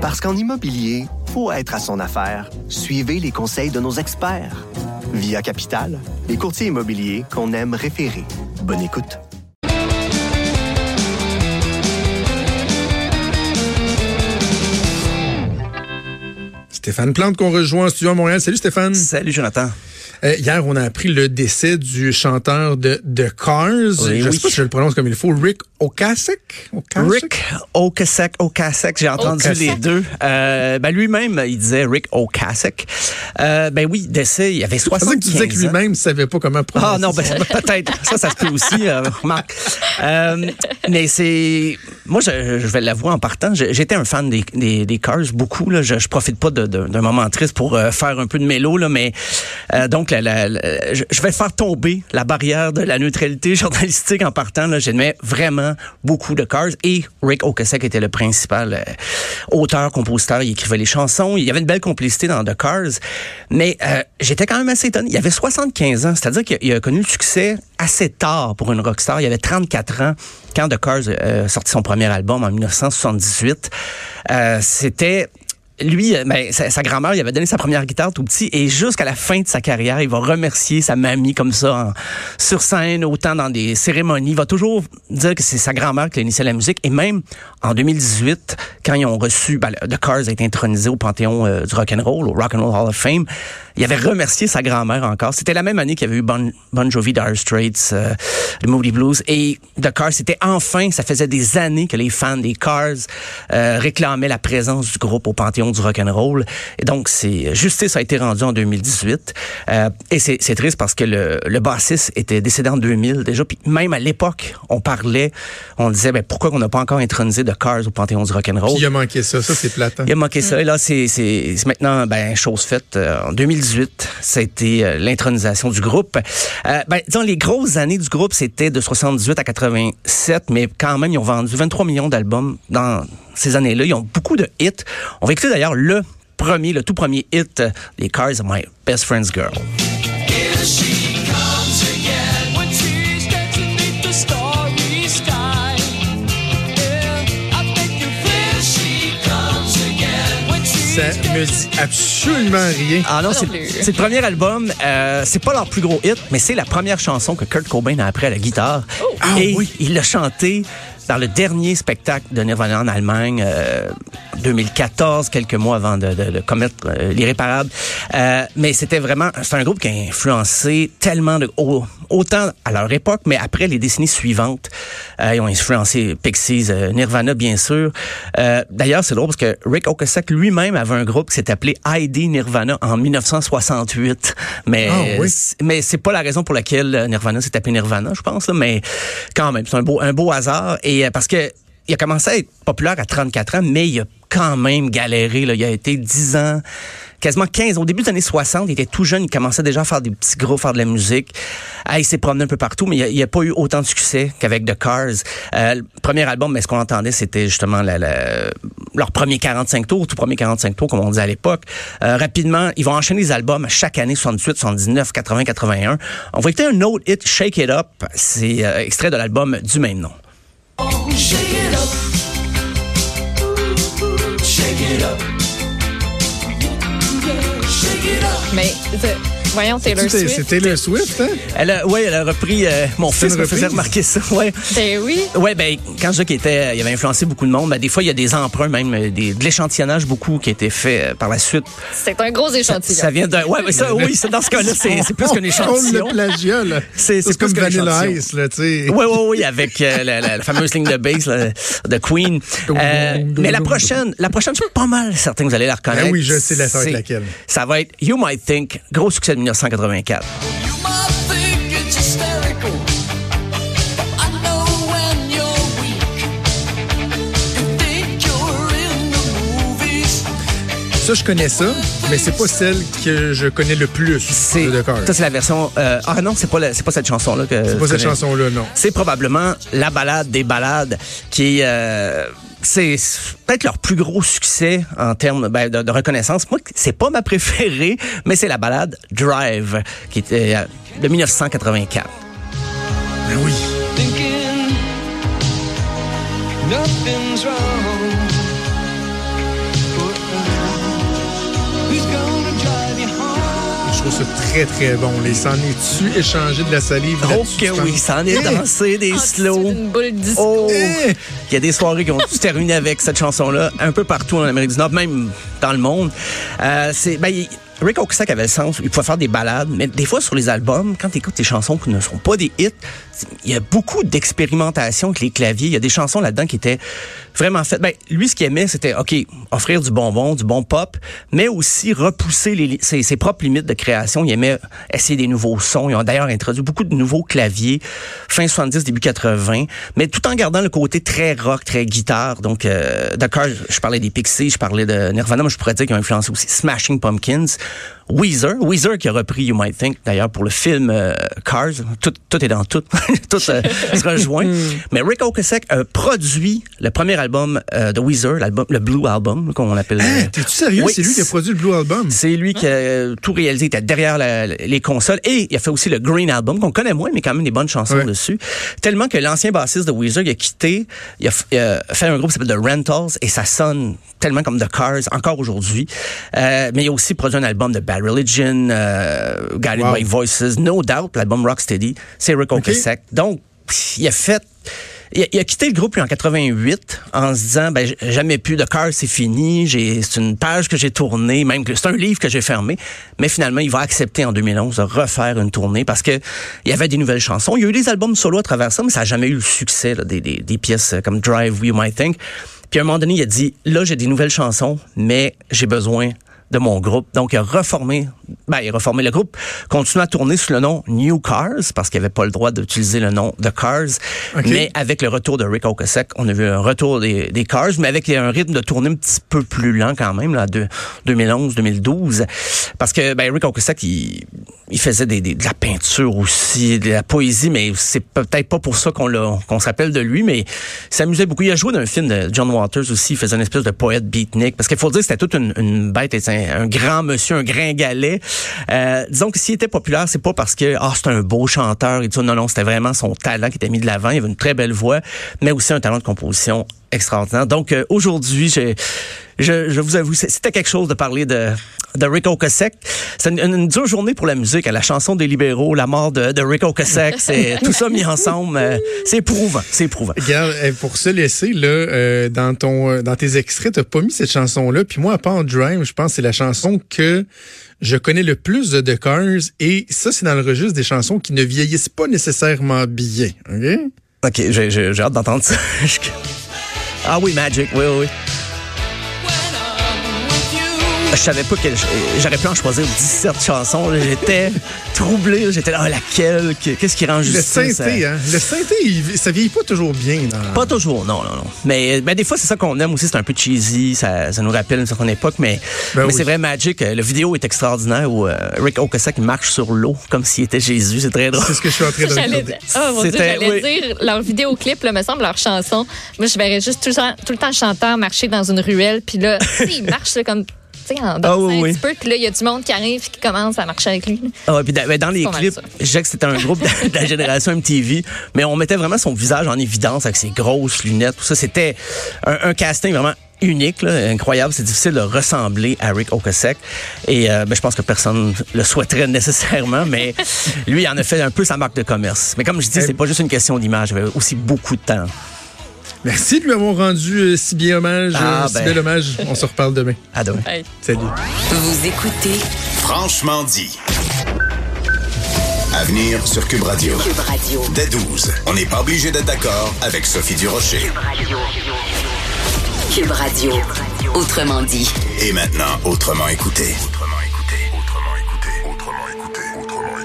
Parce qu'en immobilier, faut être à son affaire. Suivez les conseils de nos experts. Via Capital, les courtiers immobiliers qu'on aime référer. Bonne écoute. Stéphane Plante qu'on rejoint en studio à Montréal. Salut Stéphane. Salut Jonathan. Euh, hier, on a appris le décès du chanteur de, de Cars. Oui, je oui. sais pas si je le prononce comme il faut. Rick Ocasek? Rick Ocasek, Ocasek, j'ai entendu Ocasek. les deux. Euh, ben lui-même, il disait Rick Ocasek. Euh, ben oui, décès, il avait Je pensais 75 que tu disais que ans. lui-même ne savait pas comment prononcer. Ah non, ben, peut-être. Ça, ça se peut aussi, euh, remarque. Euh, mais c'est... Moi, je, je vais l'avouer en partant, j'étais un fan des, des, des Cars, beaucoup. Là. Je, je profite pas d'un moment triste pour euh, faire un peu de mélo, là, mais euh, donc, la, la- la- je, vais faire tomber la barrière de la neutralité journalistique en partant. J'aimais vraiment beaucoup de Cars et Rick Ocasek était le principal euh, auteur, compositeur. Il écrivait les chansons. Il y avait une belle complicité dans The Cars. Mais euh, j'étais quand même assez étonné. Il avait 75 ans, c'est-à-dire qu'il a- il a connu le succès assez tard pour une rockstar. Il avait 34 ans quand The Cars euh, sorti son premier album en 1978. Euh, C'était lui, euh, ben, sa, grand-mère, il avait donné sa première guitare tout petit et jusqu'à la fin de sa carrière, il va remercier sa mamie comme ça sur scène, autant dans des cérémonies. Il va toujours dire que c'est sa grand-mère qui a initié la musique et même en 2018, quand ils ont reçu, ben, The Cars a été intronisé au Panthéon euh, du rock and roll, au Rock and Roll Hall of Fame, il avait remercié sa grand-mère encore. C'était la même année qu'il y avait eu Bon, bon Jovi, Dire Straits, euh, le Moody Blues et The Cars. C'était enfin, ça faisait des années que les fans des Cars euh, réclamaient la présence du groupe au Panthéon du rock and roll. Et donc, c'est justice a été rendue en 2018. Euh, et c'est triste parce que le, le bassiste était décédé en 2000 déjà. Puis même à l'époque, on parlait, on disait, ben pourquoi on n'a pas encore intronisé The Cars au Panthéon du rock and roll Puis il a manqué ça. Ça, c'est plate. hein. il a manqué ça. Et là, c'est maintenant ben, chose faite. Euh, en 2018, ça a été euh, l'intronisation du groupe. Euh, ben, disons, les grosses années du groupe, c'était de 78 à 87, mais quand même, ils ont vendu 23 millions d'albums dans ces années-là. Ils ont beaucoup de hits. On va écouter d'ailleurs le premier, le tout premier hit euh, des Cars, My Best Friend's Girl. Ça me dit absolument rien. Ah non, c'est le premier album. Euh, c'est pas leur plus gros hit, mais c'est la première chanson que Kurt Cobain a appris à la guitare. Ah Et oui. il l'a chanté dans le dernier spectacle de Nirvana en Allemagne, euh, 2014, quelques mois avant de, de- de commettre euh, l'irréparable. Euh, mais c'était vraiment, c'est un groupe qui a influencé tellement de, au- autant à leur époque, mais après les décennies suivantes, euh, ils ont influencé Pixies, euh, Nirvana bien sûr. Euh, D'ailleurs, c'est drôle parce que Rick Ocasek lui-même avait un groupe qui s'est appelé ID Nirvana en 1968. Mais Ah oui. mais c'est pas la raison pour laquelle Nirvana s'est appelé Nirvana, je pense. Là, mais quand même, c'est un beau un beau hasard et euh, parce que il a commencé à être populaire à 34 ans, mais il a quand même galéré. Là. Il a été 10 ans, quasiment 15. Au début des années 60, il était tout jeune, il commençait déjà à faire des petits groupes, faire de la musique. Ah, il s'est promené un peu partout, mais il n'a pas eu autant de succès qu'avec The Cars. Euh, le premier album, mais ce qu'on entendait, c'était justement la, la- leur premier 45 tours, tout premier 45 tours, comme on disait à l'époque. Euh, rapidement, ils vont enchaîner les albums chaque année, 78, 79, 80, 81. On va écouter un autre hit, Shake It Up. C'est euh, extrait de l'album du même nom. Shake it up. Shake it up. Shake it up. Mais c'est- voyons, Taylor C'était Swift. c'était le Swift, hein? Elle a, ouais, elle a repris. euh, mon C'est fils me faisait remarquer ça. Ouais. Ben oui. Ouais, ben quand je dis qu'il était, il avait influencé beaucoup de monde. Ben, des fois, il y a des emprunts, même euh, des, de l'échantillonnage beaucoup qui a été fait euh, par la suite. C'est un gros échantillon. Ça vient d'un. Ouais, mais ça, oui, c'est dans ce cas-là, c'est c'est plus qu'un On échantillon. le plagiat, là. C'est- c'est C'est comme Vanilla. Ice, là, tu sais. Oui, oui, oui, avec euh, la, la- la fameuse ligne de bass là, de Queen. Euh, mais la prochaine, la prochaine, je suis pas mal certain que vous allez la reconnaître. Ben oui, je sais la- ça va être C'est- laquelle. Ça va être You Might Think, gros succès de 1984. You might think it's hysterical, but I know when you're weak. You think you're in the movies. Ça, je connais ça, mais c'est pas celle que je connais le plus C'est ça, c'est la version. euh, ah non, c'est pas la- c'est pas cette chanson là que. C'est pas cette connais. chanson-là, non. C'est probablement la balade des balades qui euh, c'est peut-être leur plus gros succès en termes ben, de, de reconnaissance. Moi, c'est pas ma préférée, mais c'est la balade Drive qui était euh, de 1984. Ben oui. thinking nothing's wrong. Trouve ça très, très bon. Les s'en est-tu échangé de la salive Oh que tu oui, penses? ça en est Eh! dansé, des slow. Oh! Il y a des soirées qui ont tous terminé avec cette chanson-là, un peu partout en Amérique du Nord, même dans le monde. Euh, c'est, ben, il- Rick Ocasek avait le sens, il pouvait faire des balades, mais des fois sur les albums, quand tu écoutes des chansons qui ne sont pas des hits, il y a beaucoup d'expérimentation avec les claviers. Il y a des chansons là-dedans qui étaient vraiment faites. Ben, lui, ce qu'il aimait, c'était, OK, offrir du bonbon, du bon pop, mais aussi repousser les, ses propres limites de création. Il aimait essayer des nouveaux sons. Ils ont d'ailleurs introduit beaucoup de nouveaux claviers, fin 70, début 80, mais tout en gardant le côté très rock, très guitare. Donc, euh, d'accord, je parlais des Pixies, je parlais de Nirvana, mais je pourrais dire qu'ils ont influencé aussi Smashing Pumpkins, Weezer, Weezer qui a repris You Might Think, d'ailleurs, pour le film euh, Cars. Tout, tout est dans tout. tout euh, se rejoint. Mais Rick Ocasek a produit le premier album euh, de Weezer, l'album, le Blue Album, comme on l'appelle. Hein, euh, T'es-tu sérieux? Oui, c'est lui qui a produit le Blue Album? c'est lui qui a tout réalisé, il était derrière la- les consoles et il a fait aussi le Green Album qu'on connaît moins mais quand même des bonnes chansons Ouais. dessus. Tellement que l'ancien bassiste de Weezer, il a quitté, il a, f- il a fait un groupe qui s'appelle The Rentals et ça sonne tellement comme The Cars encore aujourd'hui. Mais il a aussi produit un album de Religion, euh, Guided Wow. by Voices, No Doubt, l'album Rocksteady, c'est Rick Ocasek. Donc il a fait il a, il a quitté le groupe lui, en 88 en se disant ben jamais plus de cœur, c'est fini, c'est une page que j'ai tournée, même que c'est un livre que j'ai fermé, mais finalement il va accepter en 2011 de refaire une tournée parce que il y avait des nouvelles chansons, il y a eu des albums solo à travers ça, mais ça a jamais eu le succès là, des, des, des pièces euh, comme Drive, You Might Think. Puis à un moment donné, il a dit là j'ai des nouvelles chansons, mais j'ai besoin de mon groupe. Donc, il a reformé, ben, il a reformé le groupe, continue à tourner sous le nom New Cars, parce qu'il avait pas le droit d'utiliser le nom The Cars. Mais avec le retour de Rick Ocasek, on a vu un retour des, des Cars, mais avec un rythme de tournée un petit peu plus lent quand même, là, de 2011-2012. Parce que, ben, Rick Ocasek, il, il faisait des, des- de la peinture aussi, de la poésie, mais c'est peut-être pas pour ça qu'on qu'on se rappelle de lui, mais il s'amusait beaucoup. Il a joué dans film de John Waters aussi, il faisait une espèce de poète beatnik, parce qu'il faut dire que c'était toute une, une bête, un, un grand monsieur, un gringalet. Euh, disons que s'il était populaire, c'est pas parce que, ah, c'est un beau chanteur et tout. Non, non, c'était vraiment son talent qui était mis de l'avant. Il avait une très belle voix, mais aussi un talent de composition extraordinaire. Donc, euh, aujourd'hui, j'ai, je, je vous avoue, c'était quelque chose de parler de, de Rick Ocasek. C'est une, une dure journée pour la musique. La chanson des libéraux, la mort de, de Rick Ocasek, c'est tout ça mis ensemble. euh, c'est éprouvant, c'est éprouvant. Regarde, eh, pour se laisser, là, euh, dans, ton, euh, dans tes extraits, t'as pas mis cette chanson-là. Puis moi, à part Drive, je pense que c'est la chanson que je connais le plus de The Cars. Et ça, c'est dans le registre des chansons qui ne vieillissent pas nécessairement bien. OK? OK, j'ai, j'ai, j'ai hâte d'entendre ça. ah oui, Magic, oui, oui, oui. Je savais pas que j'aurais pu en choisir 17 chansons. J'étais troublé. J'étais là, ah, laquelle? Qu'est-ce qui rend Le justice? synthé, à- hein? Le synthé, il- ça vieillit pas toujours bien. Dans... Pas toujours, non, non, non. Mais ben, des fois, c'est ça qu'on aime aussi. C'est un peu cheesy. Ça, ça nous rappelle une certaine époque. Mais, Ben mais oui. c'est vrai, Magic, euh, le vidéo est extraordinaire où euh, Rick Ocasek marche sur l'eau comme s'il était Jésus. C'est très drôle. C'est ce que je suis en train de dire, oh mon Dieu, j'allais oui. dire, leur vidéoclip, là, me semble, leur chanson. Moi, je verrais juste tout le temps, tout le temps le chanteur marcher dans une ruelle, puis là, tu sais, il marche là, comme, sais, en dansant oui, un oui. petit peu, puis là, il y a du monde qui arrive et qui commence à marcher avec lui. Ah ouais, puis dans, ben, dans les clips, que c'était un groupe de, de la génération MTV, mais on mettait vraiment son visage en évidence avec ses grosses lunettes, tout ça. C'était un, un casting vraiment unique, là, incroyable. C'est difficile de ressembler à Rick Ocasek. Et euh, ben, je pense que personne le souhaiterait nécessairement, mais lui, il en a fait un peu sa marque de commerce. Mais comme je dis, c'est pas juste une question d'image. Il avait aussi beaucoup de temps. Merci de lui avoir rendu euh, si bien hommage. Ah, euh, si ben. bel hommage. On se reparle demain. À demain. Hey. Salut. Vous écoutez Franchement dit. À venir sur Cube Radio. Cube Radio. Dès 12, on n'est pas obligé d'être d'accord avec Sophie Durocher. Cube Radio. Autrement dit. Et maintenant, autrement écouté.